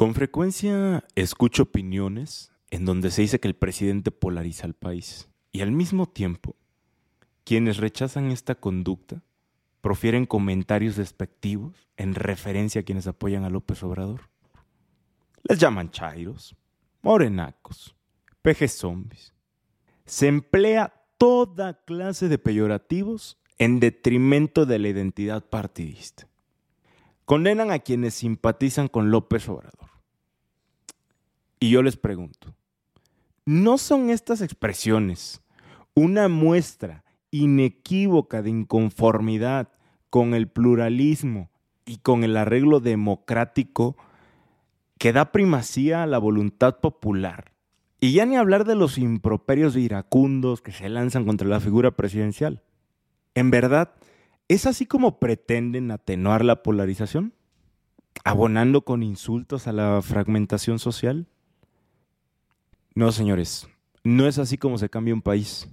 Con frecuencia escucho opiniones en donde se dice que el presidente polariza al país y al mismo tiempo quienes rechazan esta conducta profieren comentarios despectivos en referencia a quienes apoyan a López Obrador. Les llaman chairos, morenacos, pejes zombies. Se emplea toda clase de peyorativos en detrimento de la identidad partidista. Condenan a quienes simpatizan con López Obrador. Y yo les pregunto, ¿no son estas expresiones una muestra inequívoca de inconformidad con el pluralismo y con el arreglo democrático que da primacía a la voluntad popular? Y ya ni hablar de los improperios iracundos que se lanzan contra la figura presidencial. En verdad, ¿Es así como pretenden atenuar la polarización? ¿Abonando con insultos a la fragmentación social? No, señores, no es así como se cambia un país.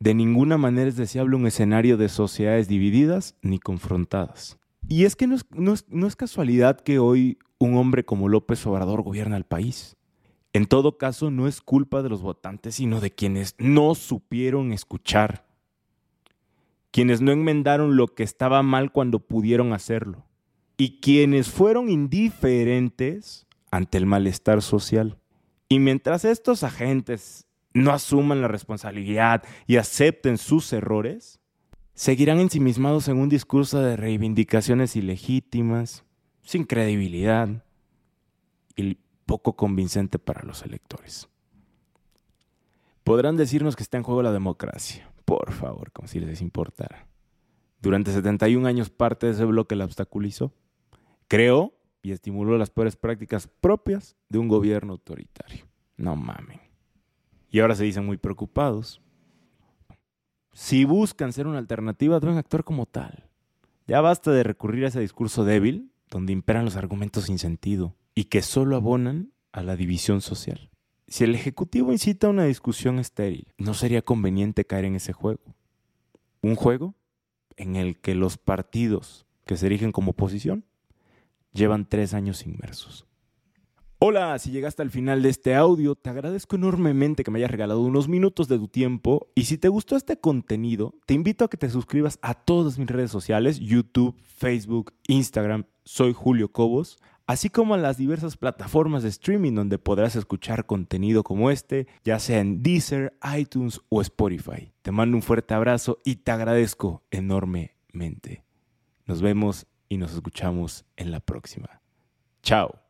De ninguna manera es deseable un escenario de sociedades divididas ni confrontadas. Y es que no es, no es, casualidad que hoy un hombre como López Obrador gobierna el país. En todo caso, no es culpa de los votantes, sino de quienes no supieron escuchar quienes no enmendaron lo que estaba mal cuando pudieron hacerlo, y quienes fueron indiferentes ante el malestar social. Y mientras estos agentes no asuman la responsabilidad y acepten sus errores, seguirán ensimismados en un discurso de reivindicaciones ilegítimas, sin credibilidad y poco convincente para los electores. Podrán decirnos que está en juego la democracia, por favor, como si les importara. Durante 71 años parte de ese bloque la obstaculizó, creó y estimuló las peores prácticas propias de un gobierno autoritario. No mamen. Y ahora se dicen muy preocupados. Si buscan ser una alternativa, deben actuar como tal. Ya basta de recurrir a ese discurso débil, donde imperan los argumentos sin sentido y que solo abonan a la división social. Si el Ejecutivo incita a una discusión estéril, ¿no sería conveniente caer en ese juego? Un juego en el que los partidos que se erigen como oposición llevan tres años inmersos. Hola, si llegaste al final de este audio, te agradezco enormemente que me hayas regalado unos minutos de tu tiempo y si te gustó este contenido, te invito a que te suscribas a todas mis redes sociales, YouTube, Facebook, Instagram, soy Julio Cobos así como a las diversas plataformas de streaming donde podrás escuchar contenido como este, ya sea en Deezer, iTunes o Spotify. Te mando un fuerte abrazo y te agradezco enormemente. Nos vemos y nos escuchamos en la próxima. Chao.